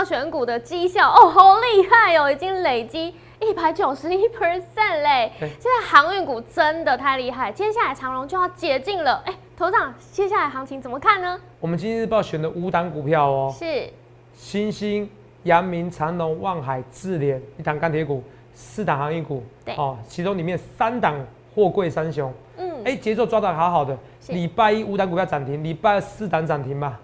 报选股的绩效哦，好厉害哦，已经累积一百九十一 percent 嘞。对现在航运股真的太厉害，接下来长荣就要解禁了。哎，头长，接下来行情怎么看呢？我们今日报选的五档股票哦，是新兴、阳明、长隆、望海、智联一档钢铁股，四档航运股，对哦，其中里面三档货柜三雄，嗯，哎，节奏抓得好好的。是礼拜一五档股票涨停，礼拜二四档涨停嘛，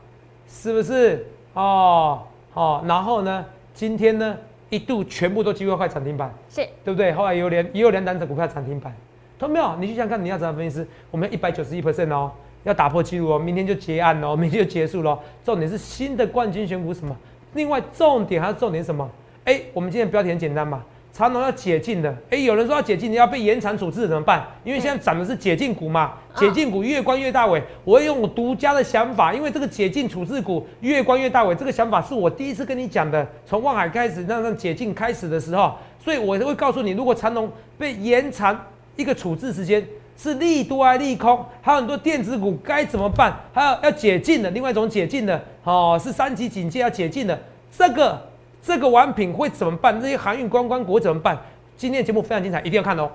是不是？哦，哦，然后呢，今天呢一度全部都几乎快涨停板，是对不对？后来也有连也有两档股票涨停板，同没有？你去想想看，你要怎么分析师？我们一百九十一 percent 哦，要打破记录哦，明天就结案哦，明天就结束了哦。重点是新的冠军选股什么？另外重点还是重点什么？哎，我们今天标题很简单嘛，长隆要解禁的，哎，有人说要解禁，你要被延长处置怎么办？因为现在涨的是解禁股嘛，嗯解禁股越关越大尾。我会用我独家的想法，因为这个解禁处置股越关越大尾，这个想法是我第一次跟你讲的，从望海开始让让解禁开始的时候，所以我会告诉你，如果长隆被延长一个处置时间。是利多还是利空？还有很多电子股该怎么办？还有要解禁的，另外一种解禁的，哦，是三级警戒要解禁的，这个这个玩品会怎么办？这些航运观光国怎么办？今天的节目非常精彩，一定要看哦。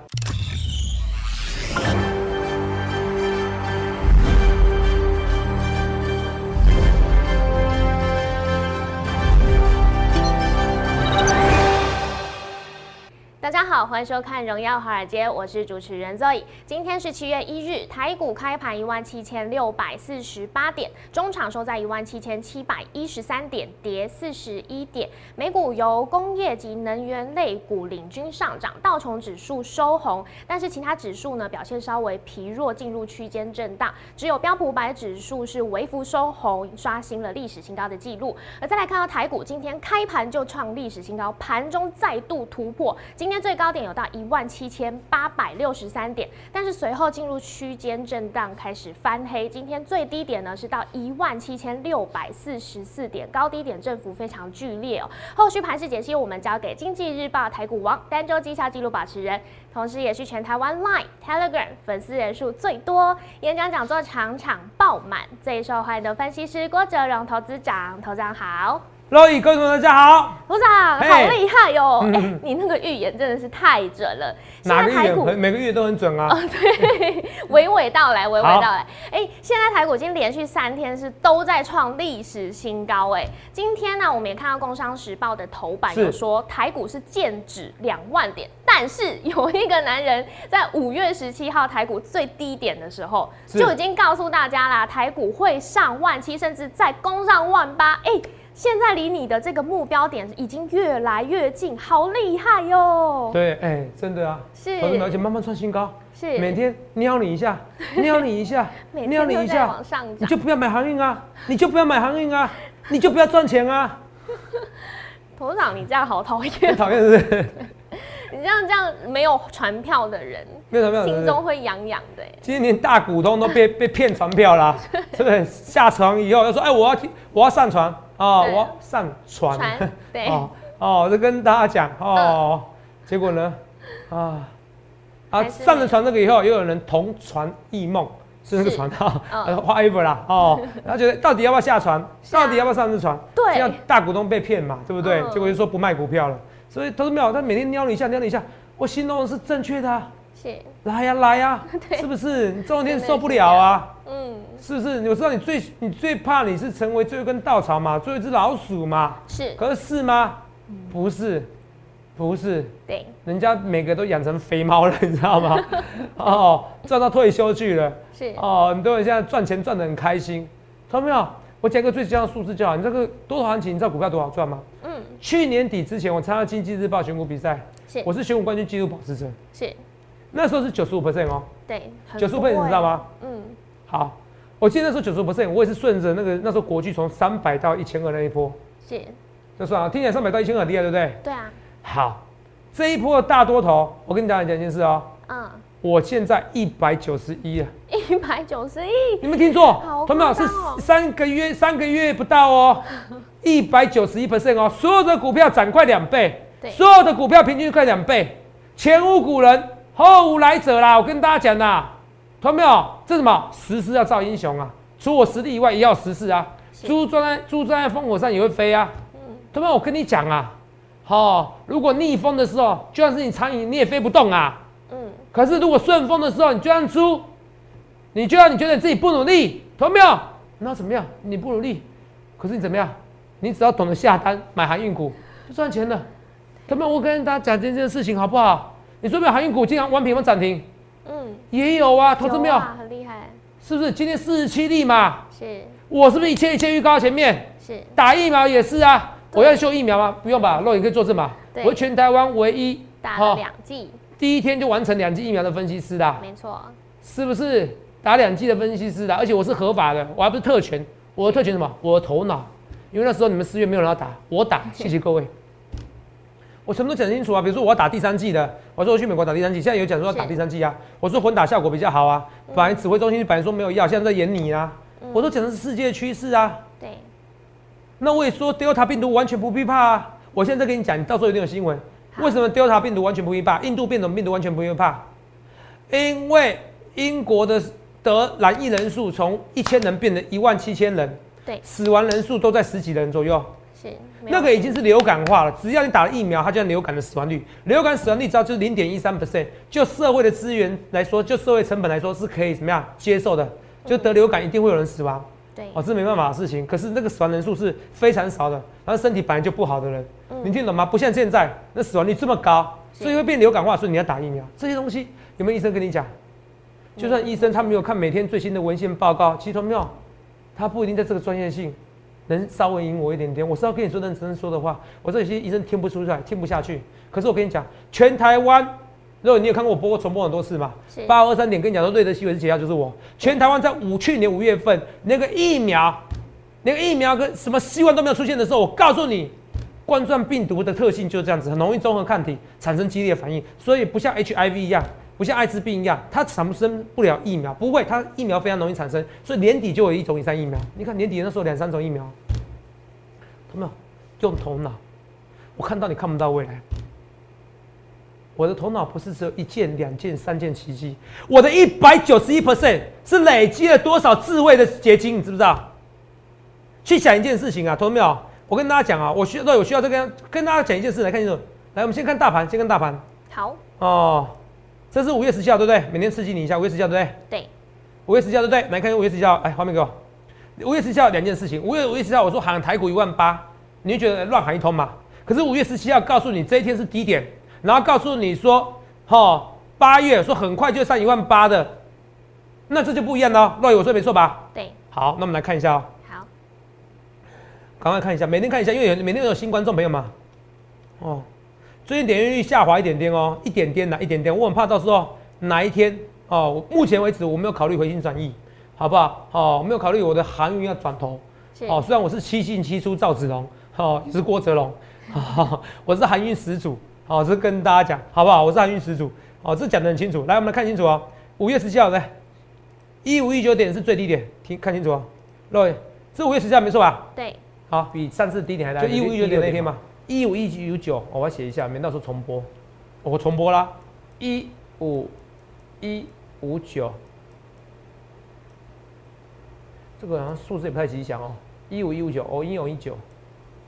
欢迎收看《荣耀华尔街》，我是主持人 Zoe。今天是七月一日，台股开盘一万七千六百四十八点，中场收在一万七千七百一十三点，跌四十一点。美股由工业及能源类股领军上涨，道琼指数收红，但是其他指数呢表现稍微疲弱，进入区间震荡。只有标普五百指数是微幅收红，刷新了历史新高的记录。而再来看到台股，今天开盘就创历史新高，盘中再度突破，今天最高点有到一万七千八百六十三点，但是随后进入区间震荡，开始翻黑。今天最低点呢是到一万七千六百四十四点，高低点振幅非常剧烈哦。后续盘势解析我们交给经济日报台股王单周绩效纪录保持人，同时也是全台湾 Line、Telegram 粉丝人数最多，演讲讲座场场爆满，最受欢迎的分析师郭哲荣投资长，头长好。各位观众大家好，头长好厉害哟、你那个预言真的是太准了。哪个现在台股每每个月都很准啊？对，娓娓道来，娓娓道来。哎、现在台股已经连续三天是都在创历史新高。哎，今天呢，我们也看到《工商时报》的头版有说台股是剑指两万点，但是有一个男人在五月十七号台股最低点的时候就已经告诉大家啦，台股会上万七，甚至再攻上万八。哎。现在离你的这个目标点已经越来越近，好厉害哟！对，哎，真的啊，是投资而且慢慢创新高，是每天瞄你一下，瞄你一下每，瞄天一下往上，你。就不要买航运啊，你就不要买航运啊，你就不要赚钱啊，头事长，你这样好讨很厌，讨厌是不是？你这样这样没有船票的人，没有没有，没有心中会痒痒的欸。今天连大股东都被被骗船票啦，是不是？下船以后要说，哎，我要听，我要上船啊，我上船，哦 哦，就跟大家讲哦，结果呢，啊啊，上了船那个以后，又有人同船异梦。是那个船号，嗯呃，whatever 啦，哦，然后觉得到底要不要下船，到底要不要上这船，对。要大股东被骗嘛，对不对？嗯。结果就说不卖股票了，所以投资没有，他每天瞄你一下，瞄你一下，我心中是正确的啊，是，来呀、来呀、是不是？你这种天受不了啊，嗯，是不是？我知道你最你最怕你是成为最后一根稻草嘛，最后一只老鼠嘛。是，可是是吗？不是，不是，对，人家每个都养成肥猫了，你知道吗？哦，赚到退休去了。是，哦，很多人现在赚钱赚得很开心，看到没有？我讲一个最重要的数字就好。你这个多头行情，你知道股票多少赚吗？嗯，去年底之前，我参加经济日报选股比赛，是，我是选股冠军纪录保持者，是，那时候是九十五 percent 哦。对，九十五 percent 你知道欸？吗？嗯，好，我记得那时候九十 percent，我也是顺着那个那时候国巨从三百到一千二那一波，是，就算啊，听起来三百到一千二很厉害，对不对？对啊，好，这一波的大多头，我跟你讲讲一件事哦，嗯，我现在一百九十一啊，一百九十一，你们听错好，同没有？是三个月三个月不到哦，一百九十一 percent 哦，所有的股票涨快两倍，所有的股票平均快两倍，前无古人后无来者啦，我跟大家讲啦，同没有？这什么？时势要造英雄啊，除我实力以外，也要时势啊。是猪站在猪站在烽火上也会飞啊，同没有？我跟你讲啊，好，如果逆风的时候，就算是你苍蝇，你也飞不动啊。嗯。可是如果顺风的时候，你就像猪，你就算你觉得自己不努力，懂没有？那怎么样？你不努力，可是你怎么样？你只要懂得下单买航运股，就赚钱了。懂没有？我跟大家讲这件事情好不好？你说没有航运股经常完平吗？涨停？嗯，也有啊。投资没有？很厉害。是不是？今天四十七例嘛。是。我是不是一切一切预告前面？是。打疫苗也是啊。我要秀疫苗吗？不用吧，肉眼可以做证嘛。我是全台湾唯一打了两剂，第一天就完成两剂疫苗的分析师的。没错。是不是打两剂的分析师的？而且我是合法的，我还不是特权。我的特权什么？我的头脑。因为那时候你们四月没有人要打，我打。谢谢各位。我什么都讲清楚啊。比如说我要打第三季的，我说我去美国打第三季，现在有讲说要打第三季啊。我说混打效果比较好啊。本来指挥中心本来说没有药，现在在演你啊。我都讲的是世界趋势啊。对。那我也说 Delta 病毒完全不必怕啊！我现在跟你讲，你到时候一定有新闻。为什么 Delta 病毒完全不必怕？印度变种病毒完全不必怕？因为英国的得染疫人数从一千人变成一万七千人，对，死亡人数都在十几人左右。是，那个已经是流感化了。只要你打了疫苗，它就流感的死亡率。流感死亡率只要就是零点一三 percent，就社会的资源来说，就社会成本来说是可以怎么样接受的？就得流感一定会有人死亡。对，哦，这没办法的事情。可是那个死亡人数是非常少的，然后身体本来就不好的人，你听懂吗？不像现在那死亡率这么高，所以会变流感化，所以你要打疫苗。这些东西有没有医生跟你讲？就算医生他没有看每天最新的文献报告，其实没有，他不一定在这个专业性能稍微赢我一点点。我是要跟你说认真说的话，我这有些医生听不出来，听不下去。可是我跟你讲，全台湾。如果你有看过我播过重播很多次嘛？八二三点跟你讲说，瑞德西韦是解药就是我。全台湾在五去年五月份那个疫苗，那个疫苗跟什么希望都没有出现的时候，我告诉你，冠状病毒的特性就是这样子，很容易综合抗体产生激烈反应，所以不像 HIV 一样，不像艾滋病一样，它产生不了疫苗，不会，它疫苗非常容易产生，所以年底就有一种以上疫苗。你看年底那时候两三种疫苗，有没有用头脑？我看到你看不到未来。我的头脑不是只有一件、两件、三件奇迹，我的一百九十一 percent 是累积了多少智慧的结晶，你知不知道？去想一件事情啊，懂没有？我跟大家讲啊，我需要，我需要这个，跟大家讲一件事，来看清楚。来，我们先看大盘，先看大盘。好。哦，这是五月十七号，对不对？每天刺激你一下，五月十七号，对不对？对。五月十七号，对不对？来看五月十七号，哎，画面给我。五月十七号两件事情，五月五月十七号我说喊台股一万八，你就觉得乱喊一通嘛？可是五月十七号告诉你这一天是低点。然后告诉你说，哈，八月说很快就上一万八的，那这就不一样了。若雨，我说没错吧？对。好，那我们来看一下哦。好。赶快看一下，每天看一下，因为有每天有新观众朋友嘛。哦，最近点击率下滑一点点哦，一点点哪一点点，我很怕到时候哪一天哦。目前为止我没有考虑回心转意，好不好？哦，没有考虑我的航运要转头。哦，虽然我是七进七出赵子龙，哦，也是郭哲龙，我是航运始祖。哦，这跟大家讲，好不好？我是航运始祖，哦，这讲的很清楚。来，我们来看清楚哦。五月十七号，来，一五一九点是最低点，听看清楚哦。各位，这五月十七号没错吧？对。好，比上次低点还大。就一五一九点那天嘛。一五一九九，我要写一下，免到时候重播。我重播啦。一五一五九，这个好像数字也不太吉祥哦。一五一五九，哦，一五一九。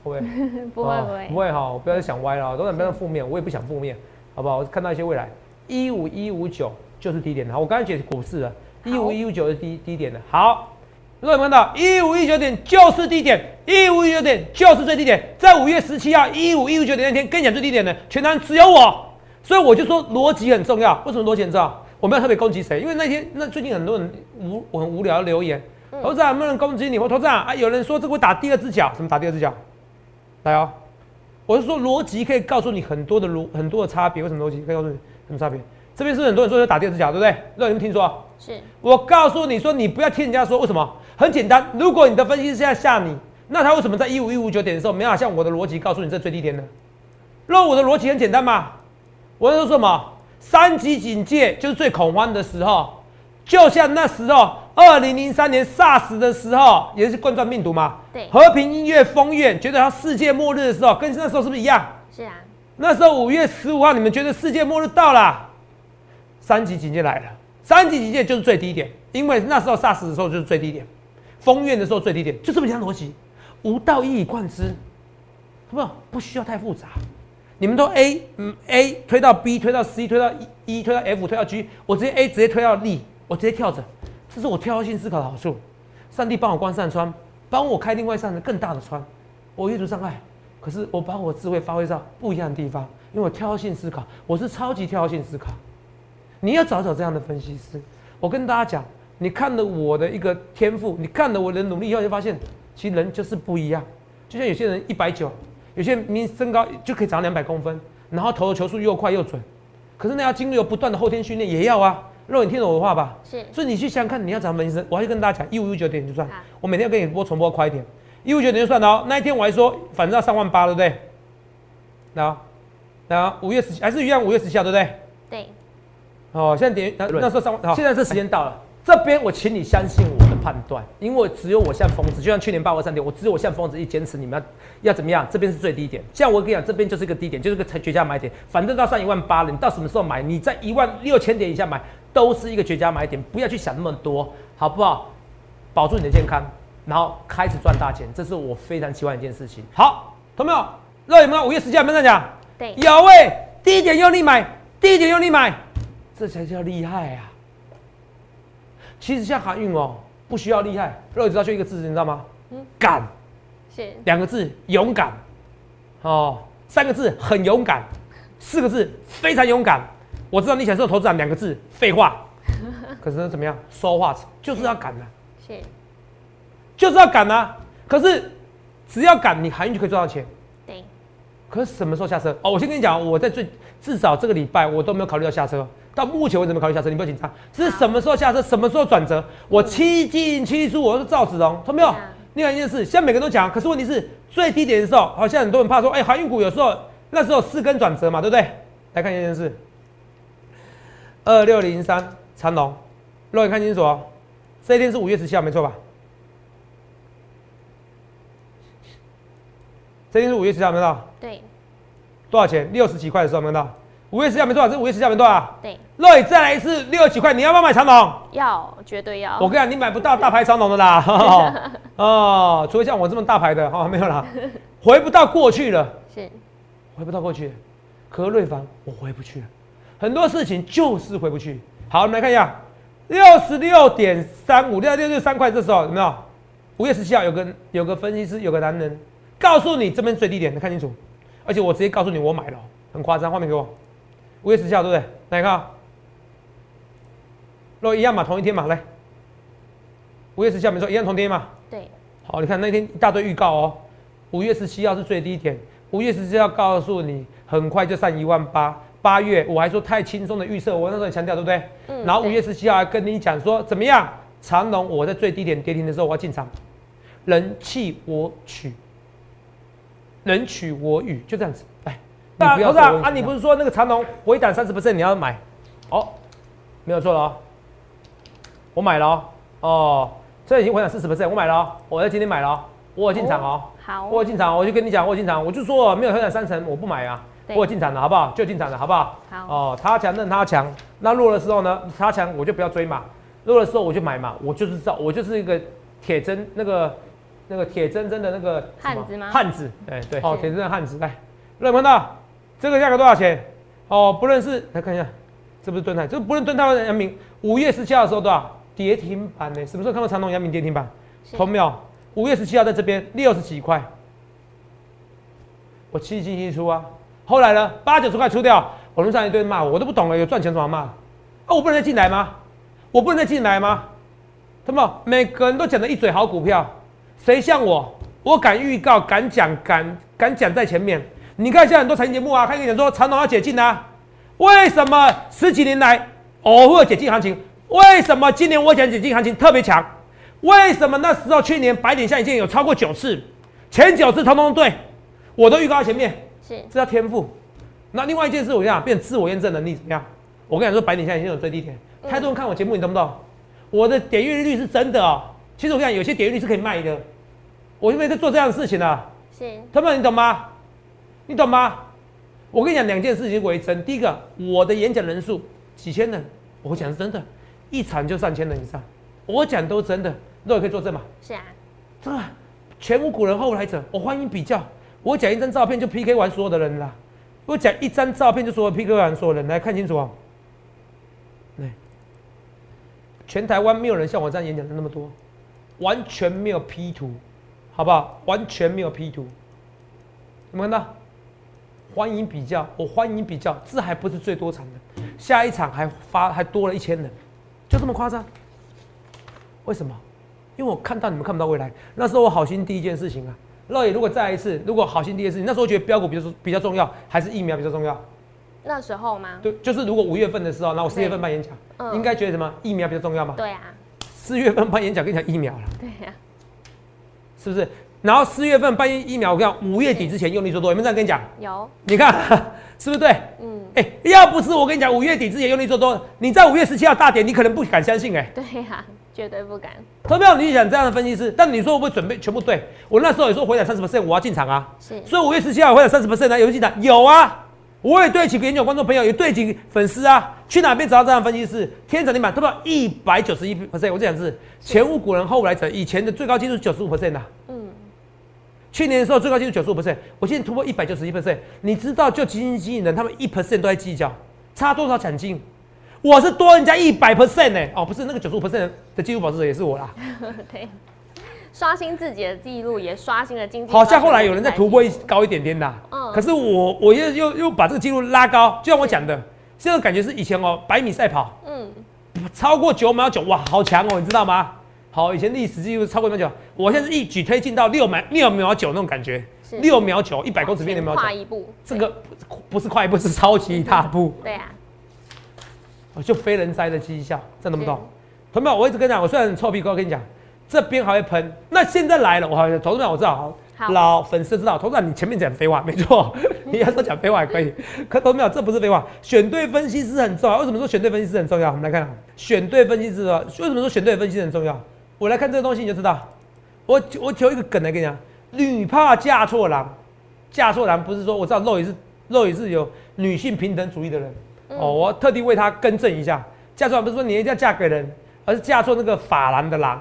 不会，不会，不会，不会哈！不要再想歪了，都在不要负面，我也不想负面，好不好？我看到一些未来，一五一五九就是低点的。我刚才解股市了，一五一五九是低低点的。好，各位看到一五一九点就是低点，一五一九点就是最低点。在五月十七号一五一五九点那天，跟你讲最低点的，全台只有我，所以我就说逻辑很重要。为什么逻辑很重要？我们要特别攻击谁？因为那天那最近很多人无我很无聊的留言，投资长不能攻击你，我投资长啊，有人说这会打第二只脚，什么打第二只脚？来哦，我是说逻辑可以告诉你很多的逻很多的差别。为什么逻辑可以告诉你什么差别？这边是很多人说要打第二只脚，对不对？让你们听说。是。我告诉你说，你不要听人家说，为什么？很简单，如果你的分析是在吓你，那他为什么在一五一五九点的时候没法像我的逻辑告诉你这最低点呢？那我的逻辑很简单嘛，我说什么？三级警戒就是最恐慌的时候，就像那时候。二零零三年 SARS 的时候，也是冠状病毒嘛？对。和平音乐风院觉得它世界末日的时候，跟那时候是不是一样？是啊。那时候五月十五号，你们觉得世界末日到了，三级警戒来了。三级警戒就是最低点，因为那时候 SARS 的时候就是最低点，封院的时候最低点，就这么讲逻辑，无道一以贯之。不不需要太复杂。你们都 A 嗯 A 推到 B 推到 C 推到 E 推到 F 推到 G，我直接 A 直接推到 D，我直接跳着，这是我跳跃性思考的好处。上帝帮我关扇窗，帮我开另外一扇更大的窗。我阅读障碍，可是我把我智慧发挥到不一样的地方，因为我跳跃性思考，我是超级跳跃性思考。你要找找这样的分析师。我跟大家讲，你看了我的一个天赋，你看了我的努力以后，就发现其实人就是不一样。就像有些人一百九。有些明身高就可以长两百公分，然后投的球速又快又准，可是那要经历不断的后天训练，也要啊。肉，你听懂我的话吧？是。所以你去想想看，你要怎么分析？我还是跟大家讲，一五一九点就算。我每天要给你播重播快一点，一五九点就算了哦。那一天我还说，反正要三万八，对不对？那那五月十还是一样，五月十七号，对不对？对。哦，现在点那那时候三万，现在这时间到了。这边我请你相信我的判断，因为只有我像疯子，就像去年八二三点，我只有我像疯子一坚持，你们要要怎么样？这边是最低点，像我跟你讲，这边就是一个低点，就是个绝佳买点。反正到上一万八了，你到什么时候买？你在一万六千点以下买，都是一个绝佳买点。不要去想那么多，好不好？保住你的健康，然后开始赚大钱，这是我非常喜欢一件事情。好，同没有？热有没有？五月十七号没有讲？对，有喂，低点用力买，低点用力买，这才叫厉害啊！其实像航运哦，不需要厉害，肉知道就一个字，你知道吗？嗯，敢，是两个字，勇敢，哦，三个字很勇敢，四个字非常勇敢。我知道你想做投资人，两个字废话，可是怎么样？说话就是要敢啊，是，就是要敢啊。可是只要敢，你航运就可以赚到钱。对。可是什么时候下车？哦，我先跟你讲，我在最至少这个礼拜我都没有考虑到下车。到目前为止没考虑下车，你不要紧张。这是什么时候下车？什么时候转折？我七进七出，我是赵子龙，懂没有？另外一件事，现在每个人都讲，可是问题是最低点的时候，好像很多人怕说，哎，航运股有时候那时候四根转折嘛，对不对？来看一件事，二六零三长龙，肉眼看清楚哦，这一天是五月十七号，没错吧？这一天是五月十七号，没到？对。多少钱？六十几块的时候，没到？五月十号没多少，这五月十号没多少。对，乐宇再来一次六十几块，你要不要买长龙？要，绝对要。我跟你讲，你买不到大牌长龙的啦。哦，除非像我这么大牌的，哈，没有啦，回不到过去了。是，回不到过去。可瑞凡，我回不去了。很多事情就是回不去。好，我们来看一下，六十六点三五六六六三块，这时候有没有？五月十七号有个有个分析师，有个男人告诉你这边最低点，你看清楚。而且我直接告诉你，我买了，很夸张。画面给我。五月十七号对不对？来看，若一样嘛，同一天嘛，来，五月十七号没错，一样同天嘛。对。好，你看那天一大堆预告哦。五月十七号是最低点，五月十七号告诉你很快就上一万八。八月我还说太轻松的预测，我那时候强调对不对？嗯。然后五月十七号还跟你讲说怎么样？长龙我在最低点跌停的时候我要进场，人弃我取，人取我予，就这样子，来。你不是啊？你不是说那个长龙回档三十 percent 你要买？哦，没有错了哦，我买了哦。哦，这已经回档四十 percent，我买了哦，我在今天买了哦，我有进场哦。好，我有进场，我就跟你讲，我有进场，我就说没有回档三成，我不买啊。我有进场了好不好？就进场了好不好？好。哦，他强任他强，那弱的时候呢？他强我就不要追嘛，弱的时候我就买嘛，我就是知道，我就是一个铁针那个那个铁铮铮的那个汉子吗？汉子，哎对，哦铁铮的汉子，来，热门的。这个价格多少钱？哦，不论是来看一下，这不是蹲泰，这不论蹲泰或阳明，五月十七号的时候多少？跌停板呢？什么时候看到长隆、阳明跌停板？同没有？五月十七号在这边六十几块，我七进七出啊。后来呢，八九十块出掉，网络上一堆骂我，我都不懂了，有赚钱怎么骂？啊，我不能再进来吗？我不能再进来吗？他们每个人都讲的一嘴好股票，谁像我？我敢预告，敢讲，敢敢讲在前面。你看现在很多财经节目啊，看一讲说长隆要解禁啊，为什么十几年来偶尔解禁行情？为什么今年我讲解禁行情特别强？为什么那时候去年白点下影线有超过九次，前九次通通对，我都预告在前面，是这叫天赋。那另外一件事，我跟你讲，变自我验证能力怎么样？我跟你说，白点下影线有最低点，太多人看我节目，你懂不懂？我的点阅率是真的哦。其实我跟你讲，有些点阅率是可以卖的，我因为在做这样的事情啊。是，他们你懂吗？你懂吗？我跟你讲两件事情为真。第一个，我的演讲人数几千人，我讲是真的，一场就上千人以上，我讲都真的，那也可以作证嘛。是啊，这个前无古人后无来者，我欢迎比较。我讲一张照片就 PK 完所有的人啦。我讲一张照片就说 PK 完所有人，来看清楚啊。来，全台湾没有人像我这样演讲的那么多，完全没有 P 图，好不好？完全没有 P 图，有没有看到？欢迎比较，我欢迎比较，这还不是最多场的，下一场还发还多了一千人，就这么夸张？为什么？因为我看到你们看不到未来。那时候我好心第一件事情啊，乐野如果再来一次，如果好心第一件事情，那时候觉得标股比较比较重要，还是疫苗比较重要？那时候吗？对，就是如果五月份的时候，那我四月份办演讲，应该觉得什么疫苗比较重要吗？对啊。四月份办演讲跟你讲疫苗了。对呀。是不是？然后四月份半夜疫苗，我跟你讲，五月底之前用力做多，有没有这样跟你讲？有。你看 是不是对？嗯。哎，要不是我跟你讲，五月底之前用力做多，你在五月十七号大跌，你可能不敢相信哎。对呀，绝对不敢。投票你想这样的分析师，但你说会不会准备全部对？我那时候也说回档三十 percent，我要进场啊。是。所以五月十七号回档三十 percent 呢，有进场有啊。我也对几个研究观众朋友，也对几个粉丝啊，去哪边找到这样分析师？天涨地板，投票一百九十一 percent，我这讲是前无古人后无来者，以前的最高纪录九十五 percent 呐。去年的时候最高纪录九十五 percent，我现在突破一百九十一 percent。你知道就基金经理人他们一 percent 都在计较，差多少奖金？我是多人家一百 percent 呢。哦，不是那个九十五 percent 的纪录保持者也是我啦。对，刷新自己的记录，也刷新了经济。好像后来有人在突破高一点点的。嗯。可是我我又又又把这个记录拉高，就像我讲的，现在感觉是以前哦百米赛跑，嗯，超过九秒九，哇，好强哦，你知道吗？好，以前历史记录超过多久？我现在是一举推进到六秒六秒九那种感觉，六秒九，一百公尺变六秒九，跨一步，这个不是跨一步，是超级大步。对啊，就非人哉的绩效，这懂不懂？同学们，我一直跟你讲，我虽然很臭屁，我跟你讲，这边还会喷。那现在来了，我好像同志们我知道，老粉丝知道，同志们你前面讲废话没错，你要说讲废话也可以。可同志们，这不是废话，选对分析师很重要。为什么说选对分析师很重要？我们来看，选对分析师啊，为什么说选对分析师很重要？我来看这个东西，你就知道。我我求一个梗来跟你讲，女怕嫁错郎，嫁错郎不是说我知道肉也是肉也是有女性平等主义的人。哦，我特地为他更正一下，嫁错郎不是说你一定要嫁给人，而是嫁错那个法郎的郎。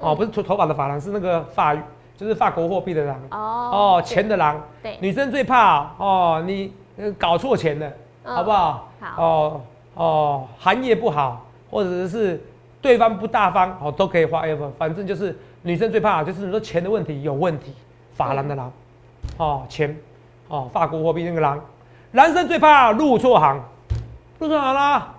哦，不是头头发的法郎，是那个法就是法国货币的郎。哦哦钱的郎，对，女生最怕哦你搞错钱了，好不好？好。哦哦行业不好，或者是。对方不大方，哦，都可以花 ever，反正就是女生最怕就是你说钱的问题有问题，法郎的郎，哦，钱，哦，法国货币那个郎，男生最怕入错行，入错行啦，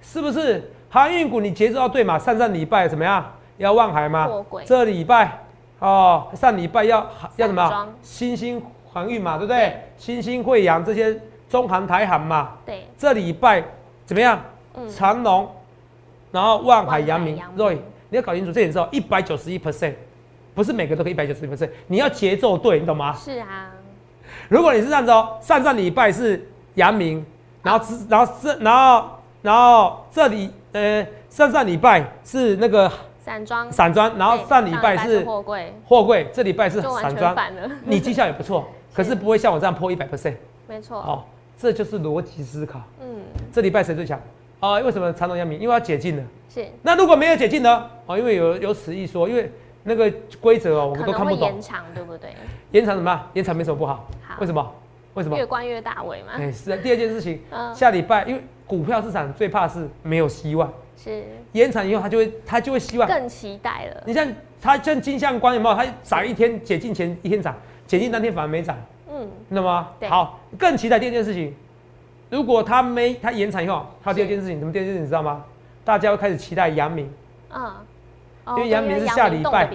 是不是？航运股你节奏要对嘛？上上礼拜怎么样？要望海吗？这礼拜哦，上礼拜要要什么？新兴航运嘛，对不对？新兴汇阳这些中航台航嘛，对，这礼拜怎么样？长龙。然后万海扬明，Roy，你要搞清楚这点之后，一百九十一 percent，不是每个都可以一百九十一 percent，你要节奏对，你懂吗？是啊。如果你是这样子哦，上上礼拜是阳明，然后然后这然后然后这里呃上上礼拜是那个散装散装，然后上礼拜是货柜货柜，这礼拜是散装，你绩效也不错，可是不会像我这样破一百 percent。没错。哦，这就是逻辑思考。嗯。这礼拜谁最强？啊，为什么长隆阳明？因为要解禁了。是。那如果没有解禁呢？哦，因为有有此一说，因为那个规则哦，我们都看不懂。延长对不对？延长什么？延长没什么不好。好。为什么？为什么？越关越大尾嘛。哎，是。第二件事情，下礼拜因为股票市场最怕是没有希望。是。延长以后，他就会他就会希望更期待了。你像他像金相关有没有？他涨一天解禁前一天涨，解禁当天反而没涨。嗯。那么好，更期待第二件事情。如果他没他延长以后，他第二件事情什么？第二件事情你知道吗？大家会开始期待阳明，嗯，因为阳明是下礼拜，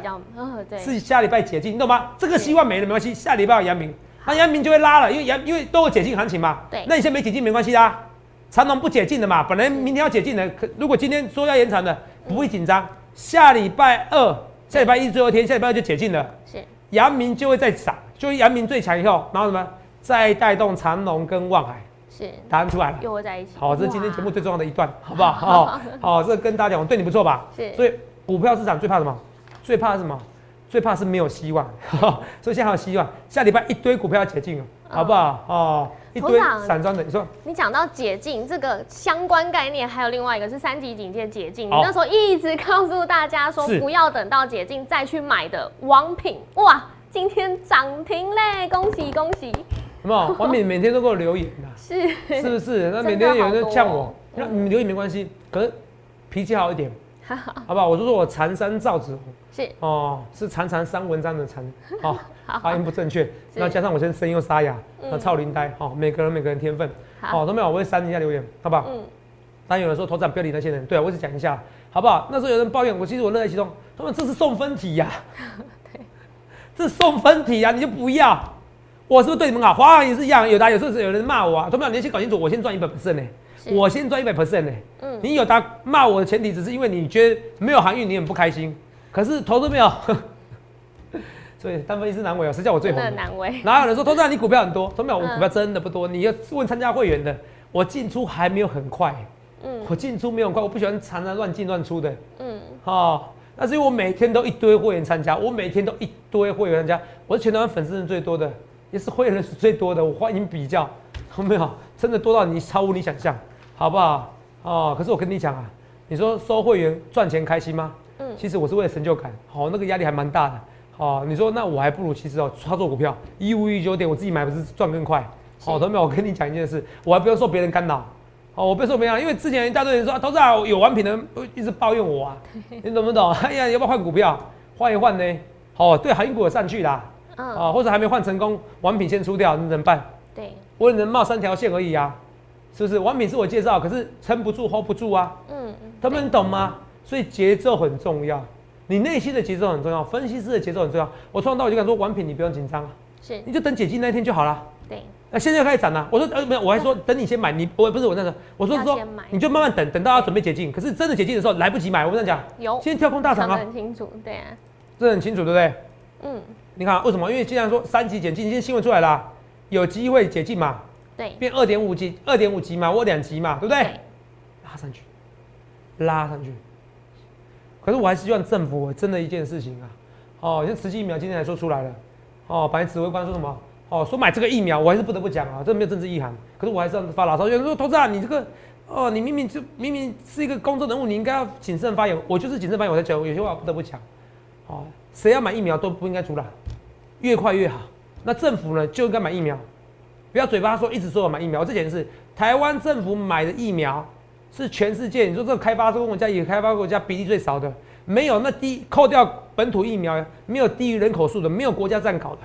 是下礼拜解禁，你懂吗？这个希望没了没关系，下礼拜有阳明，那阳明就会拉了，因为阳因为都有解禁行情嘛。对，那你现在没解禁没关系啦，长隆不解禁的嘛，本来明天要解禁的，可如果今天说要延长的，不会紧张。下礼拜二，下礼拜一最后一天，下礼拜二就解禁了，是。阳明就会再涨，就阳明最强以后，然后什么？再带动长隆跟望海。是答案出来了，又会在一起。好，这是今天节目最重要的一段，好不好？好，好，这跟大家讲，我对你不错吧？是。所以股票市场最怕什么？最怕什么？最怕是没有希望。所以现在还有希望，下礼拜一堆股票要解禁了，好不好？哦，一堆散装的，你说。你讲到解禁这个相关概念，还有另外一个是三级警戒解禁。你那时候一直告诉大家说，不要等到解禁再去买的王品，哇！今天涨停嘞，恭喜恭喜！有没有？王敏每天都给我留言呐，是。是不是？那每天有人呛我，那你留言没关系，可是脾气好一点，好。好不好？我就说我缠山赵子红，是。哦，是缠缠三文章的缠，哦，发音不正确，那加上我现在声音又沙哑，那超灵呆，好，每个人每个人天分，好，都没有，我会删一下留言，好不好？嗯。当然有人说头长不要理那些人，对啊，我只讲一下，好不好？那时候有人抱怨我，其实我乐在其中，他们这是送分题呀，对，这是送分题呀，你就不要。我是不是对你们好？华航也是一样，有答有时候是有人骂我啊，都没有，你先搞清楚，我先赚一百 percent 呢，我先赚一百 percent 呢。嗯，你有答骂我的前提，只是因为你觉得没有航运你很不开心，可是投资没有，所以单分一是难为啊，谁叫我最红？难为。哪有人说投资你股票很多？都没有，我股票真的不多。你要问参加会员的，我进出还没有很快，嗯，我进出没有很快，我不喜欢常常乱进乱出的，嗯，好，那是因为我每天都一堆会员参加，我每天都一堆会员参加，我是全台湾粉丝人最多的。也是会员人数最多的，我欢迎比较，有没有？真的多到你超乎你想象，好不好？哦，可是我跟你讲啊，你说收会员赚钱开心吗？嗯，其实我是为了成就感，好，那个压力还蛮大的。好，你说那我还不如其实哦，操作股票一五一九点，我自己买不是赚更快？好，同学们，我跟你讲一件事，我还不用受别人干扰，哦，我不用受别人，因为之前一大堆人说，投资啊有完品的一直抱怨我啊，你懂不懂？哎呀，要不要换股票？换一换呢？哦，对，航运股有上去啦。啊，或者还没换成功，王品先出掉，你怎么办？对，我只能冒三条线而已啊，是不是？王品是我介绍，可是撑不住，hold 不住啊。嗯，他们懂吗？所以节奏很重要，你内心的节奏很重要，分析师的节奏很重要。我从头到尾就敢说，王品你不用紧张啊，是，你就等解禁那一天就好了。对，那现在开始涨了。我说呃没有，我还说 等你先买，你我不是我那个，我说说你就慢慢等，等到要准备解禁。可是真的解禁的时候来不及买，我跟你讲，有，现在跳空大涨啊，很清楚，对啊，这很清楚，对不对？嗯。你看为什么？因为既然说三级解禁，今天新闻出来了，有机会解禁嘛？对，变二点五级，二点五级嘛，我两级嘛，对不对？拉上去，拉上去。可是我还是希望政府真的一件事情啊，哦，像慈济疫苗今天还说出来了，哦，白指挥官说什么？哦，说买这个疫苗，我还是不得不讲啊，这没有政治意涵。可是我还是要发牢骚，有人说投资啊，你这个，哦，你明明就明明是一个公众人物，你应该要谨慎发言。我就是谨慎发言，我才讲，有些话不得不讲，哦。谁要买疫苗都不应该出来，越快越好。那政府呢就应该买疫苗，不要嘴巴说一直说要买疫苗。这点是台湾政府买的疫苗是全世界，你说这个开发中国家也开发国家比例最少的，没有那低扣掉本土疫苗，没有低于人口数的，没有国家这样搞的，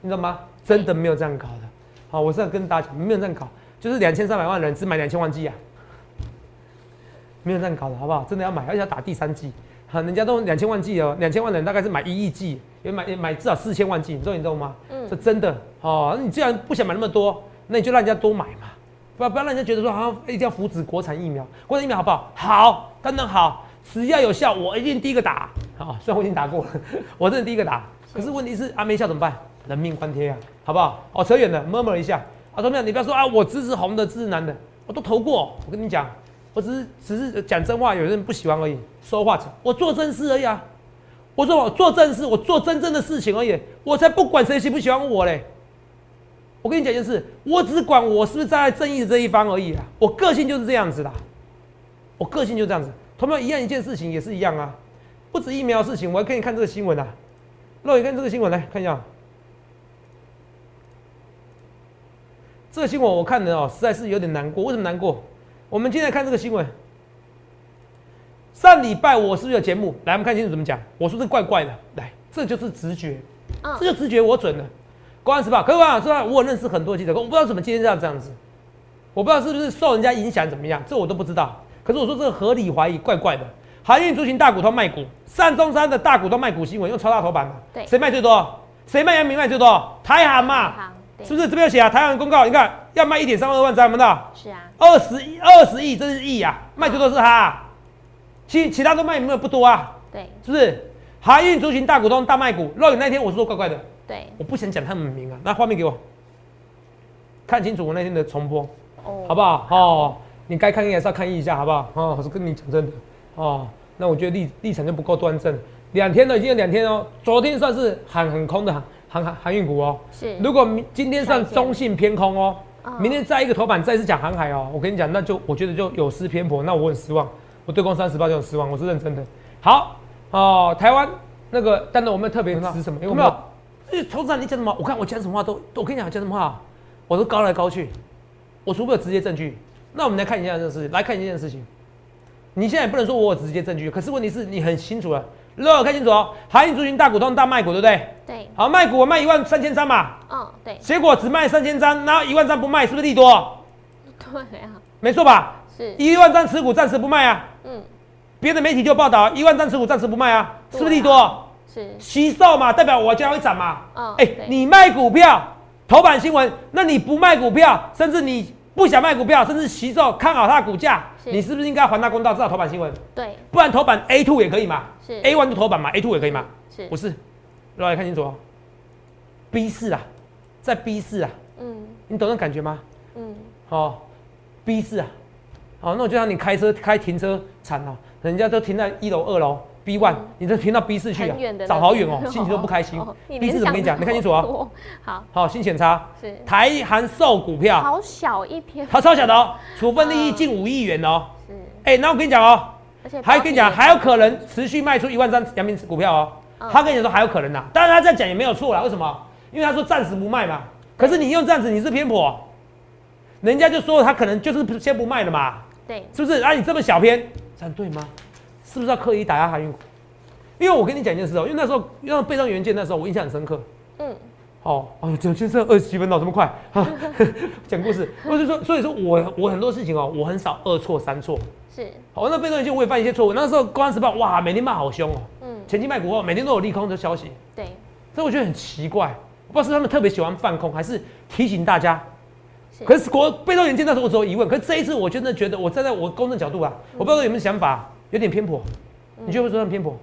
你知道吗？真的没有这样搞的。好，我是要跟大家讲，没有这样搞，就是两千三百万人只买两千万剂啊，没有这样搞的，好不好？真的要买，而且要打第三剂。好，人家都两千万剂哦，两千万人大概是买一亿剂，也买也买至少四千万剂，你知道你懂吗？嗯，这真的哦。你既然不想买那么多，那你就让人家多买嘛，不要不要让人家觉得说好像一定要扶持国产疫苗，国产疫苗好不好？好，当然好，只要有效，我一定第一个打。好，虽然我已经打过了，我真的第一个打。可是问题是啊，没效怎么办？人命关天啊，好不好？哦，扯远了，murmur 一下。啊，怎么样？你不要说啊，我支持红的，支持蓝的，我都投过。我跟你讲。我只是只是讲真话，有人不喜欢而已。说话者我做正事而已啊！我说我做正事，我做真正的事情而已。我才不管谁喜不喜欢我嘞！我跟你讲一件事，我只管我是不是站在正义这一方而已啊！我个性就是这样子的，我个性就这样子。同样一样一件事情也是一样啊，不止疫苗的事情，我还可以看这个新闻啊。那你看这个新闻来看一下，这个新闻我看的哦，实在是有点难过。为什么难过？我们今天看这个新闻。上礼拜我是不是有节目？来，我们看清楚怎么讲。我说这怪怪的，来，这就是直觉，这就直觉我准了。公安时报，各位网友知道，我认识很多记者，我不知道怎么今天这样这样子，我不知道是不是受人家影响怎么样，这我都不知道。可是我说这个合理怀疑，怪怪的。航运族群大股东卖股，上中山的大股东卖股新闻用超大头版嘛？对，谁卖最多？谁卖阳明卖最多？台航嘛。是不是这边有写啊？台湾公告，你看要卖一点三二万张，没到？是啊，二十亿，二十亿，这是亿啊，卖最多是他，其其他都卖有没有不多啊？对，是不是？海运族群大股东大卖股，肉眼那天我是说怪怪的，对，我不想讲他们名啊，那画面给我，看清楚我那天的重播，哦，好不好？哦，你该看一眼是要看一下，好不好？哦，我是跟你讲真的，哦，那我觉得立立场就不够端正，两天了，已经有两天哦，昨天算是喊很空的。航航航运股哦，是。如果明今天算中性偏空哦，明天再一个头版再次讲航海哦，我跟你讲，那就我觉得就有失偏颇，那我很失望，我对公三十八就很失望，我是认真的。好哦，台湾那个，但是我们特别指什么？有没有？哎，投资长你讲什么？我看我讲什么话都，我跟你讲讲什么话，我都高来高去，我除非有直接证据。那我们来看一下这件事情，来看一件事情。你现在不能说我有直接证据，可是问题是你很清楚了，如果看清楚哦，航运族群大股东大卖股，对不对？对。好，卖股我卖一万三千张嘛。嗯，对。结果只卖三千张，然后一万张不卖，是不是利多？对啊。没错吧？是。一万张持股暂时不卖啊。嗯。别的媒体就报道一万张持股暂时不卖啊，是不是利多？是。吸售嘛，代表我将会涨嘛。嗯。哎，你卖股票，头版新闻，那你不卖股票，甚至你。不想卖股票，甚至吸售看好它的股价，你是不是应该还他公道，至少头版新闻？对，不然头版 A two 也可以嘛？是 A one 就头版嘛，A two 也可以嘛？是，不是？各位看清楚哦，B 四啊，在 B 四啊，嗯，你懂那感觉吗？嗯，好，B 四啊，好，那我就让你开车开停车场哦，人家都停在一楼、二楼。B one，你这停到 B 四去啊？找好远哦，心情都不开心。B 四怎么跟你讲？你看清楚哦。好，好，新险差是台韩售股票，好小一篇，好超小的哦，处分利益近五亿元哦。是，哎，那我跟你讲哦，而且还跟你讲，还有可能持续卖出一万张阳明股票哦。他跟你说还有可能呐，当然他这样讲也没有错啦。为什么？因为他说暂时不卖嘛。可是你用这样子，你是偏颇，人家就说他可能就是先不卖了嘛。对，是不是？啊，你这么小偏，这样对吗？是不是要刻意打压航运股？因为我跟你讲一件事哦，因为那时候用备用元件，那时候我印象很深刻。嗯，好，哎呦，讲先生二十七分钟这么快，讲故事。我就说，所以说我我很多事情哦，我很少二错三错。是，好，那备用元件我也犯一些错误。那时候公安时报哇，每天骂好凶哦。嗯，前期卖股哦，每天都有利空的消息。对，所以我觉得很奇怪，我不知道是他们特别喜欢放空，还是提醒大家。可是国备用元件那时候我只有疑问，可是这一次我真的觉得，我站在我公正角度啊，我不知道有没有想法。有点偏颇，你觉得会说很偏颇？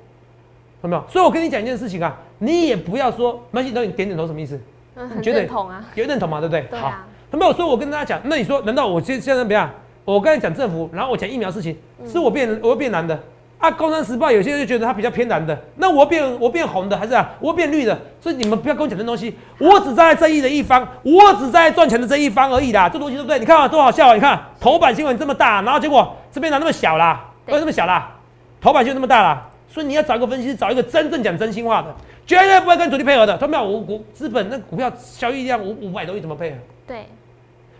有没有？所以我跟你讲一件事情啊，你也不要说，没关系，你点点头什么意思？嗯，觉得认同啊，有认同嘛，对不对？对啊。有没有？所以我跟大家讲，那你说，难道我现现在怎么样？我刚才讲政府，然后我讲疫苗事情，是我变，我会变蓝的啊？《工商时报》有些人就觉得它比较偏蓝的，那我变，我变红的，还是啊？我变绿的？所以你们不要跟我讲这东西，我只站在正义的一方，我只站在赚钱的这一方而已啦。这东西对不对？你看啊，多好笑啊！你看头版新闻这么大，然后结果这边拿那么小啦，为什么小啦？头版就那么大啦，所以你要找一个分析师，找一个真正讲真心话的，绝对不会跟主力配合的。他们要我股资本那股票交易量五五百多亿怎么配合？对，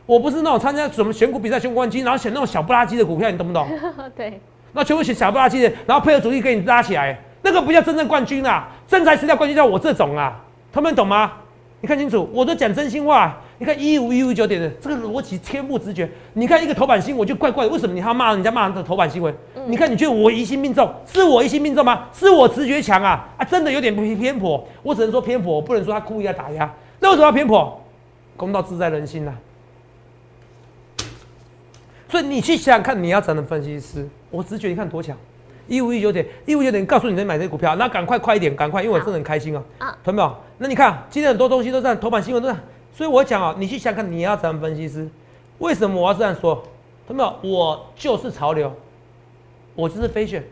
我不是那种参加什么选股比赛选冠军，然后选那种小不拉几的股票，你懂不懂？对，那全部选小不拉几的，然后配合主力给你拉起来，那个不叫真正冠军啊！真材实料冠军叫我这种啊，他们懂吗？你看清楚，我都讲真心话。你看一五一五九点的这个逻辑天不直觉，你看一个头版新闻就怪怪的，为什么你还要骂人家骂人的头版新闻？你看你觉得我疑心命中，是我疑心命中吗？是我直觉强啊啊！真的有点偏偏颇，我只能说偏颇，我不能说他故意要打压。那为什么要偏颇？公道自在人心呐。所以你去想想看，你要怎的分析师？我直觉你看多强，一五一九点，一五九点告诉你能买这股票，那赶快快一点，赶快，因为我真的很开心啊！啊，懂没有？那你看今天很多东西都在头版新闻都在。所以我讲啊，你去想看，你要当分析师，为什么我要这样说？同没有？我就是潮流，我就是飞选，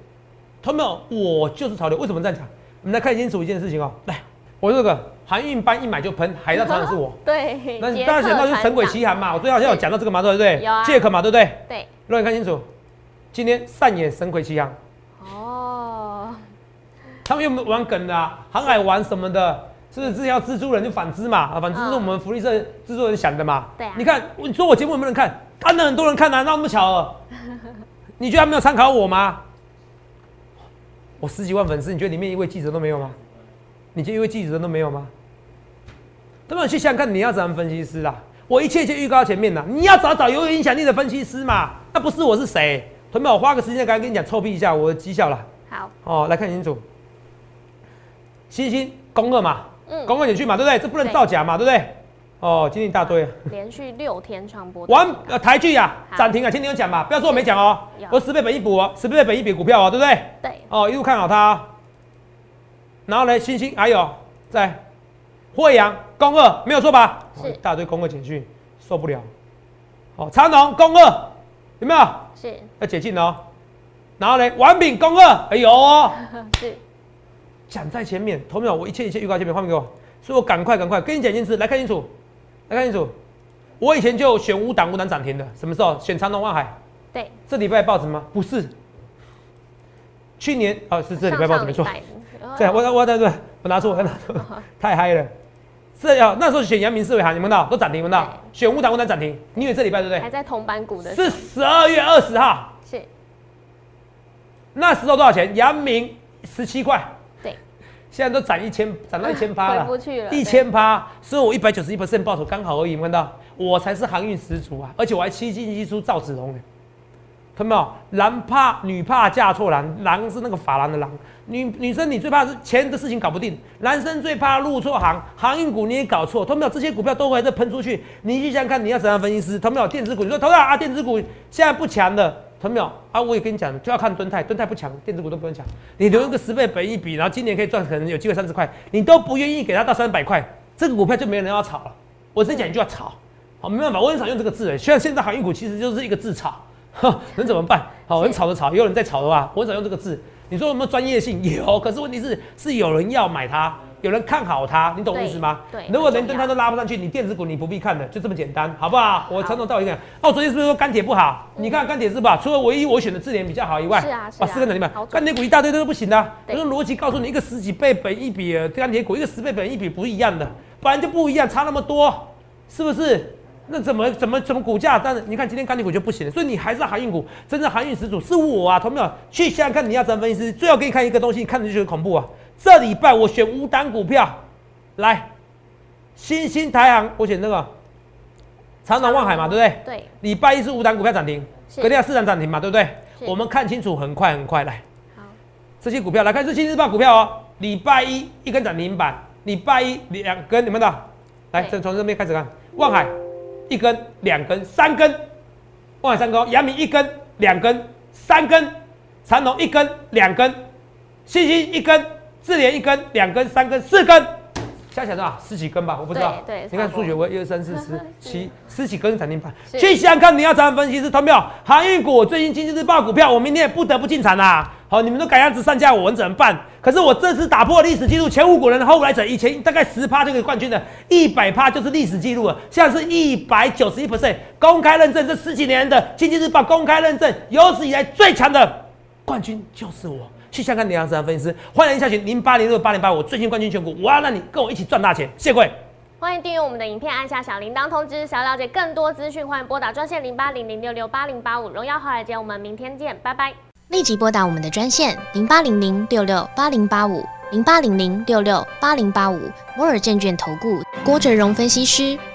同没有？我就是潮流。为什么这样讲？我们来看清楚一件事情哦。来，我这个航运班一买就喷，海盗船长是我。对。那你大家想到就是神鬼奇航嘛？我最好像有讲到这个嘛，对不对？有啊。借壳嘛，对不对？对。让你看清楚，今天上演神鬼奇航。哦。他们有没有玩梗的？航海玩什么的？是不是之前要蜘蛛人就反资嘛？啊，反资是我们福利社制作人想的嘛？对啊。你看，你说我节目有没有人看？看了很多人看啊，那那么巧？你觉得他没有参考我吗？我十几万粉丝，你觉得里面一位记者都没有吗？你觉得一位记者都没有吗？都没有去想看你要怎么分析师啦？我一切一切预告前面呢，你要找找有影响力的分析师嘛？那不是我是谁？同学们，我花个时间刚刚跟你讲，臭屁一下我的绩效了。好。哦，来看清楚，星星公二嘛。嗯，公告你去嘛，对不对？这不能造假嘛，对不对？哦，今天一大堆，连续六天传播。完呃台剧呀，涨停啊，今天有讲嘛？不要说我没讲哦，我十倍本一补哦，十倍本一比股票哦，对不对？对。哦，一路看好它。然后呢，星星还有在惠阳公二没有错吧？是。一大堆公二简讯，受不了。哦，长隆公二有没有？是。要解禁哦。然后呢，王炳公二哎呦。是。讲在前面，头秒我一切一切预告前面画面给我，所以我赶快赶快跟你讲一件事，来看清楚，来看清楚，我以前就选五档五档涨停的，什么时候选长隆万海？对，这礼拜报纸吗？不是，去年哦是这礼拜报纸没错，对，我我对对，我拿出我拿出，太嗨了，这要那时候选阳明四维行，你们到都涨停，你们到选五档五档涨停，你以为这礼拜对不对？还在同板股的，是十二月二十号，是那时候多少钱？阳明十七块，现在都涨一千，涨到一千八了，回不去了，一千八，所以我一百九十一 percent 报酬刚好而已，看到我才是航运十足啊，而且我还七进一出赵子龙呢。看到没有？男怕女怕嫁错郎，郎是那个法郎的郎。女女生你最怕是钱的事情搞不定，男生最怕入错行，航运股你也搞错。看到没有？这些股票都会在喷出去，你去想想看，你要怎样分析师？看到没有？电子股你说投到啊，电子股现在不强的，看到没有？啊，我也跟你讲，就要看敦泰，敦泰不强，电子股都不用强。你留一个十倍本一比，然后今年可以赚，可能有机会三十块，你都不愿意给他到三百块，这个股票就没人要炒了。我真讲你就要炒，好，没办法，我很少用这个字诶。虽然现在航运股其实就是一个字炒。能怎么办？好，很炒的炒，有人在炒的话，我很少用这个字。你说有没有专业性？有，可是问题是是有人要买它，有人看好它，你懂意思吗？对。如果连灯它都拉不上去，你电子股你不必看的，就这么简单，好不好？我从头到尾讲。哦，昨天是不是说钢铁不好？你看钢铁是吧？除了唯一我选的智联比较好以外，是啊，是啊。四根涨停板，钢铁股一大堆都是不行的。这个逻辑告诉你，一个十几倍本一比钢铁股，一个十倍本一比不一样的，本来就不一样，差那么多，是不是？那怎么怎么怎么股价？但是你看今天钢铁股就不行了，所以你还是航运股，真正航运始祖是我啊，同没有？去想想看，你要怎么分析？最后给你看一个东西，看着就觉得恐怖啊！这礼拜我选五档股票，来，新兴台行，我选那个长隆望海嘛，对不对？对。礼拜一是五档股票涨停，隔天市场涨停嘛，对不对？我们看清楚，很快很快来。好。这些股票来看，是新日报股票哦。礼拜一一根涨停板，礼拜一两根，你们的，来，从从这边开始看，望海。一根、两根、三根，望海三根，阳明一根、两根、三根，长隆一根、两根，信息一根，智联一根、两根、三根、四根，加起来多少？十几根吧，我不知道。对，你看数学，我一二三四十 七十几根涨停板。去想想看，你要怎样分析？是同没有？航运股最近经济日报股票，我明天也不得不进场啦。好，你们都改样子上架，我们怎么办？可是我这次打破历史记录，前五股人的后来者，以前大概十趴就可以冠军的，一百趴就是历史记录了。现在是一百九十一 percent 公开认证，这十几年的经济日报公开认证，有史以来最强的冠军就是我。去香港两样分析师，欢迎下群零八零六八零八，我最新冠军选股，我要让你跟我一起赚大钱。谢谢各位，欢迎订阅我们的影片，按下小铃铛通知，想要了解更多资讯，欢迎拨打专线零八零零六六八零八五。荣耀华尔街，我们明天见，拜拜。立即拨打我们的专线零八零零六六八零八五零八零零六六八零八五摩尔证券投顾郭哲荣分析师。